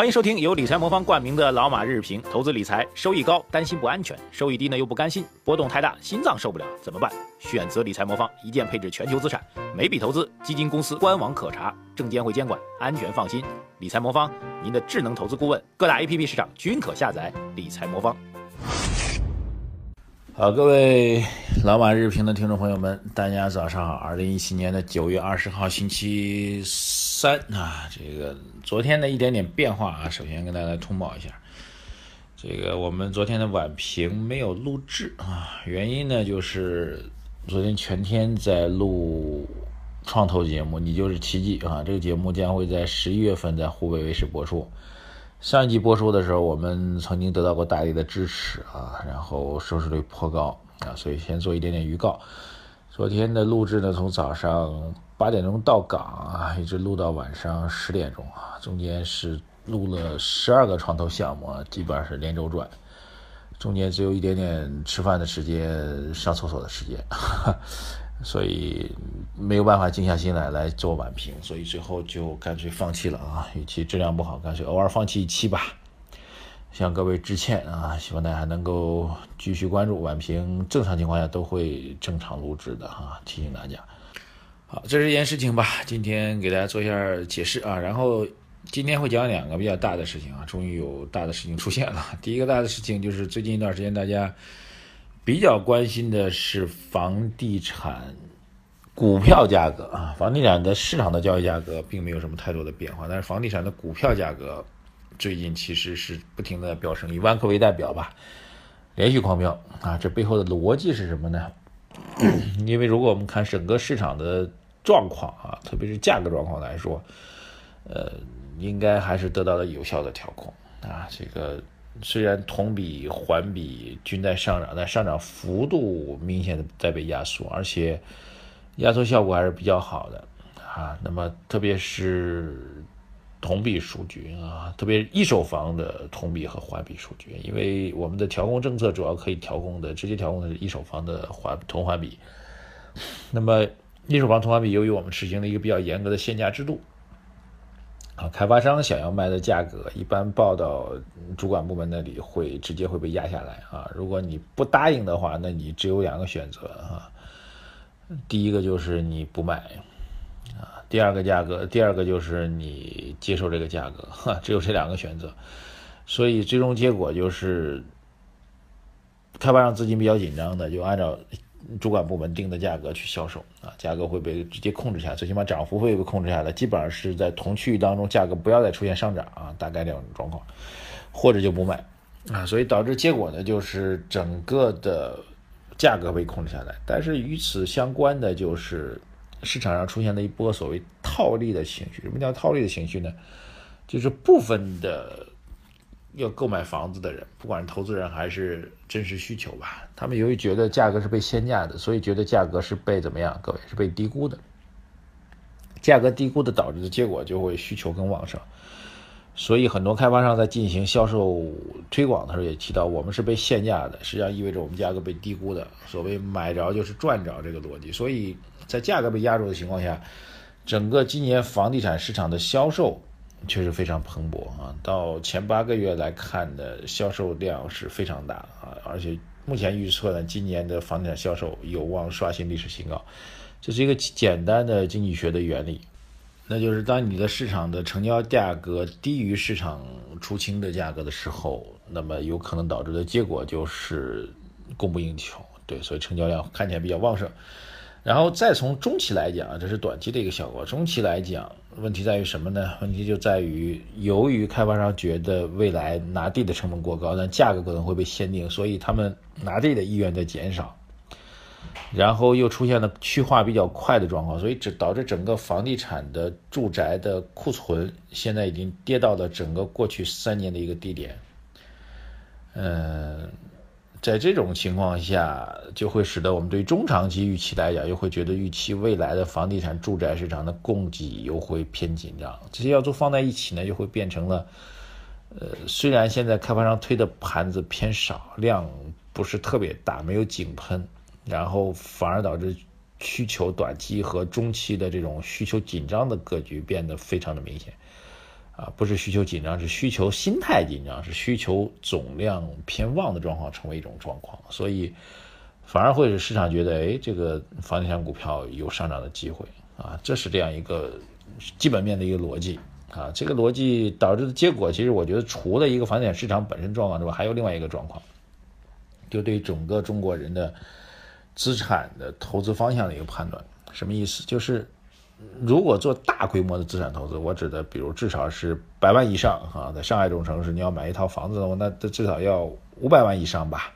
欢迎收听由理财魔方冠名的老马日评，投资理财收益高，担心不安全；收益低呢又不甘心，波动太大，心脏受不了，怎么办？选择理财魔方，一键配置全球资产，每笔投资基金公司官网可查，证监会监管，安全放心。理财魔方，您的智能投资顾问，各大 APP 市场均可下载。理财魔方。好，各位老马日评的听众朋友们，大家早上好。二零一七年的九月二十号，星期三啊，这个昨天的一点点变化啊，首先跟大家通报一下，这个我们昨天的晚评没有录制啊，原因呢就是昨天全天在录创投节目，你就是奇迹啊，这个节目将会在十一月份在湖北卫视播出。上一集播出的时候，我们曾经得到过大力的支持啊，然后收视率颇高啊，所以先做一点点预告。昨天的录制呢，从早上八点钟到岗啊，一直录到晚上十点钟啊，中间是录了十二个床头项目，基本上是连轴转，中间只有一点点吃饭的时间、上厕所的时间。所以没有办法静下心来来做晚评，所以最后就干脆放弃了啊！与其质量不好，干脆偶尔放弃一期吧，向各位致歉啊！希望大家能够继续关注晚评，正常情况下都会正常录制的哈，提醒大家。好，这是一件事情吧，今天给大家做一下解释啊，然后今天会讲两个比较大的事情啊，终于有大的事情出现了。第一个大的事情就是最近一段时间大家。比较关心的是房地产股票价格啊，房地产的市场的交易价格并没有什么太多的变化，但是房地产的股票价格最近其实是不停的飙升，以万科为代表吧，连续狂飙啊，这背后的逻辑是什么呢？因为如果我们看整个市场的状况啊，特别是价格状况来说，呃，应该还是得到了有效的调控啊，这个。虽然同比环比均在上涨，但上涨幅度明显的在被压缩，而且压缩效果还是比较好的啊。那么特别是同比数据啊，特别一手房的同比和环比数据，因为我们的调控政策主要可以调控的，直接调控的是一手房的环同环比。那么一手房同环比，由于我们实行了一个比较严格的限价制度。啊，开发商想要卖的价格，一般报到主管部门那里会直接会被压下来啊。如果你不答应的话，那你只有两个选择啊。第一个就是你不卖啊，第二个价格，第二个就是你接受这个价格，哈，只有这两个选择。所以最终结果就是，开发商资金比较紧张的，就按照。主管部门定的价格去销售啊，价格会被直接控制下来，最起码涨幅会被控制下来。基本上是在同区域当中，价格不要再出现上涨啊，大概这种状况，或者就不卖啊，所以导致结果呢，就是整个的价格被控制下来。但是与此相关的就是市场上出现了一波所谓套利的情绪。什么叫套利的情绪呢？就是部分的。要购买房子的人，不管是投资人还是真实需求吧，他们由于觉得价格是被限价的，所以觉得价格是被怎么样？各位是被低估的。价格低估的导致的结果就会需求更旺盛，所以很多开发商在进行销售推广的时候也提到，我们是被限价的，实际上意味着我们价格被低估的。所谓买着就是赚着这个逻辑，所以在价格被压住的情况下，整个今年房地产市场的销售。确实非常蓬勃啊！到前八个月来看的销售量是非常大啊，而且目前预测呢，今年的房地产销售有望刷新历史新高。这是一个简单的经济学的原理，那就是当你的市场的成交价格低于市场出清的价格的时候，那么有可能导致的结果就是供不应求。对，所以成交量看起来比较旺盛。然后再从中期来讲，这是短期的一个效果。中期来讲，问题在于什么呢？问题就在于，由于开发商觉得未来拿地的成本过高，但价格可能会被限定，所以他们拿地的意愿在减少。然后又出现了去化比较快的状况，所以这导致整个房地产的住宅的库存现在已经跌到了整个过去三年的一个低点。嗯。在这种情况下，就会使得我们对中长期预期来讲，又会觉得预期未来的房地产住宅市场的供给又会偏紧张。这些要素放在一起呢，就会变成了，呃，虽然现在开发商推的盘子偏少，量不是特别大，没有井喷，然后反而导致需求短期和中期的这种需求紧张的格局变得非常的明显。啊，不是需求紧张，是需求心态紧张，是需求总量偏旺的状况成为一种状况，所以反而会使市场觉得，哎，这个房地产股票有上涨的机会啊，这是这样一个基本面的一个逻辑啊。这个逻辑导致的结果，其实我觉得除了一个房地产市场本身状况之外，还有另外一个状况，就对整个中国人的资产的投资方向的一个判断，什么意思？就是。如果做大规模的资产投资，我指的比如至少是百万以上啊，在上海这种城市，你要买一套房子的话，那这至少要五百万以上吧。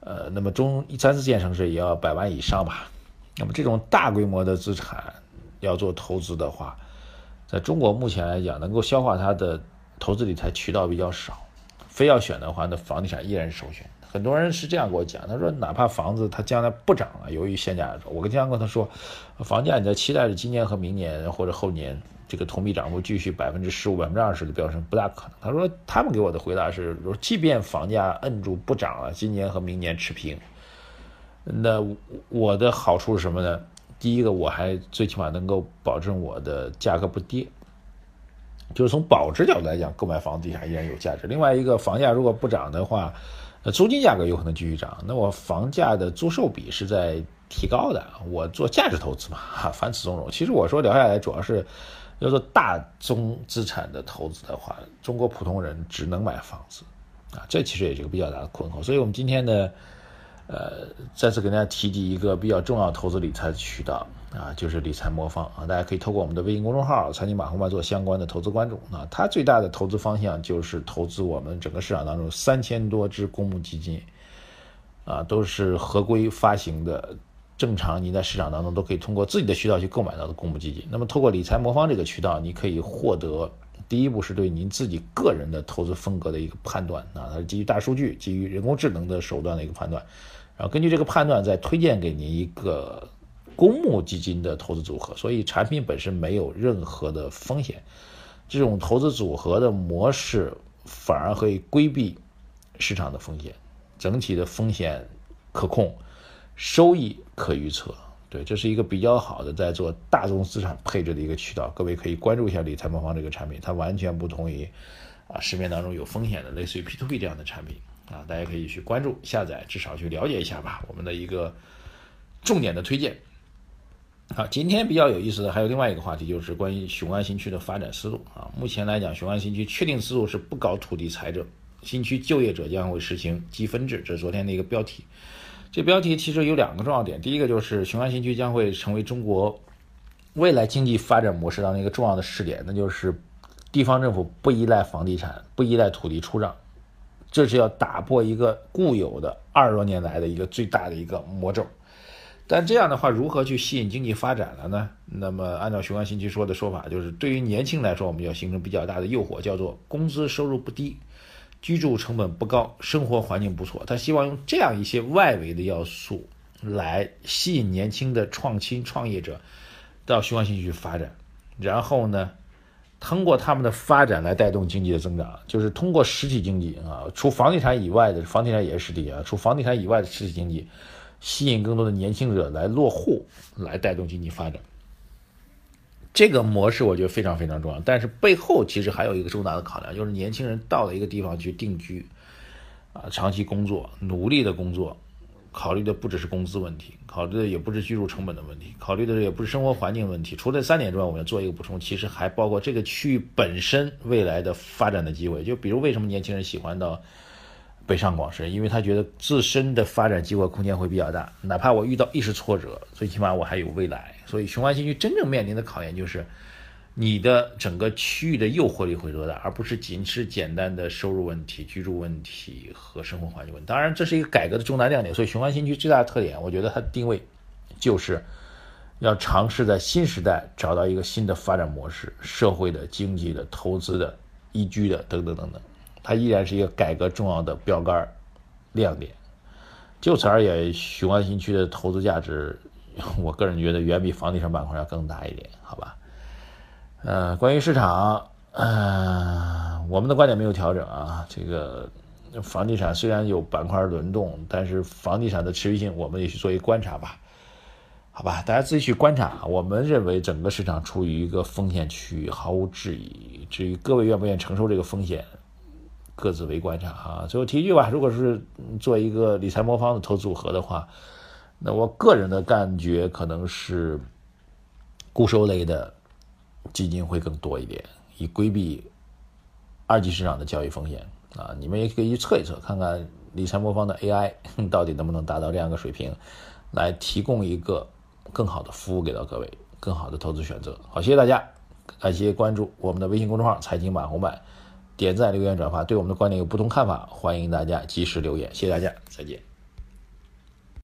呃，那么中三四线城市也要百万以上吧。那么这种大规模的资产要做投资的话，在中国目前来讲，能够消化它的投资理财渠道比较少，非要选的话，那房地产依然是首选。很多人是这样跟我讲，他说哪怕房子它将来不涨了，由于限价，我跟经常跟他说，房价你在期待着今年和明年或者后年这个同比涨幅继续百分之十五、百分之二十的飙升，不大可能。他说他们给我的回答是，说即便房价摁住不涨了，今年和明年持平，那我的好处是什么呢？第一个，我还最起码能够保证我的价格不跌，就是从保值角度来讲，购买房地产依然有价值。另外一个，房价如果不涨的话，那租金价格有可能继续涨，那我房价的租售比是在提高的。我做价值投资嘛，哈，凡此种种。其实我说聊下来，主要是要做大宗资产的投资的话，中国普通人只能买房子，啊，这其实也是一个比较大的困惑。所以我们今天呢，呃，再次给大家提及一个比较重要投资理财的渠道。啊，就是理财魔方啊，大家可以透过我们的微信公众号“财经马红漫”做相关的投资关注啊。它最大的投资方向就是投资我们整个市场当中三千多只公募基金，啊，都是合规发行的，正常你在市场当中都可以通过自己的渠道去购买到的公募基金。那么，透过理财魔方这个渠道，你可以获得第一步是对您自己个人的投资风格的一个判断啊，它是基于大数据、基于人工智能的手段的一个判断，然后根据这个判断再推荐给您一个。公募基金的投资组合，所以产品本身没有任何的风险。这种投资组合的模式反而可以规避市场的风险，整体的风险可控，收益可预测。对，这是一个比较好的在做大宗资产配置的一个渠道。各位可以关注一下理财魔方这个产品，它完全不同于啊市面当中有风险的类似于 P to P 这样的产品啊，大家可以去关注下载，至少去了解一下吧。我们的一个重点的推荐。好，今天比较有意思的还有另外一个话题，就是关于雄安新区的发展思路啊。目前来讲，雄安新区确定思路是不搞土地财政，新区就业者将会实行积分制，这是昨天的一个标题。这标题其实有两个重要点，第一个就是雄安新区将会成为中国未来经济发展模式当中一个重要的试点，那就是地方政府不依赖房地产，不依赖土地出让，这是要打破一个固有的二十多年来的一个最大的一个魔咒。但这样的话，如何去吸引经济发展了呢？那么，按照雄安新区说的说法，就是对于年轻来说，我们要形成比较大的诱惑，叫做工资收入不低，居住成本不高，生活环境不错。他希望用这样一些外围的要素来吸引年轻的创新创业者到雄安新区去发展，然后呢，通过他们的发展来带动经济的增长，就是通过实体经济啊，除房地产以外的，房地产也是实体啊，除房地产以外的实体经济。吸引更多的年轻者来落户，来带动经济发展。这个模式我觉得非常非常重要，但是背后其实还有一个重大的考量，就是年轻人到了一个地方去定居，啊，长期工作，努力的工作，考虑的不只是工资问题，考虑的也不是居住成本的问题，考虑的也不是生活环境问题。除了三点之外，我们要做一个补充，其实还包括这个区域本身未来的发展的机会。就比如为什么年轻人喜欢到？北上广深，因为他觉得自身的发展机会空间会比较大，哪怕我遇到一时挫折，最起码我还有未来。所以雄安新区真正面临的考验就是，你的整个区域的诱惑力会多大，而不是仅是简单的收入问题、居住问题和生活环境问题。当然，这是一个改革的重大亮点。所以雄安新区最大的特点，我觉得它的定位就是要尝试在新时代找到一个新的发展模式，社会的、经济的、投资的、宜居的等等等等。它依然是一个改革重要的标杆亮点。就此而言，雄安新区的投资价值，我个人觉得远比房地产板块要更大一点，好吧？呃，关于市场，呃，我们的观点没有调整啊。这个房地产虽然有板块轮动，但是房地产的持续性，我们也去做一观察吧。好吧，大家自己去观察。我们认为整个市场处于一个风险区域，毫无质疑。至于各位愿不愿意承受这个风险，各自为观察啊。最后提一句吧，如果是做一个理财魔方的投资组合的话，那我个人的感觉可能是固收类的基金会更多一点，以规避二级市场的交易风险啊。你们也可以测一测，看看理财魔方的 AI 到底能不能达到这样一个水平，来提供一个。更好的服务给到各位，更好的投资选择。好，谢谢大家，感谢关注我们的微信公众号“财经马红版”，点赞、留言、转发。对我们的观点有不同看法，欢迎大家及时留言。谢谢大家，再见。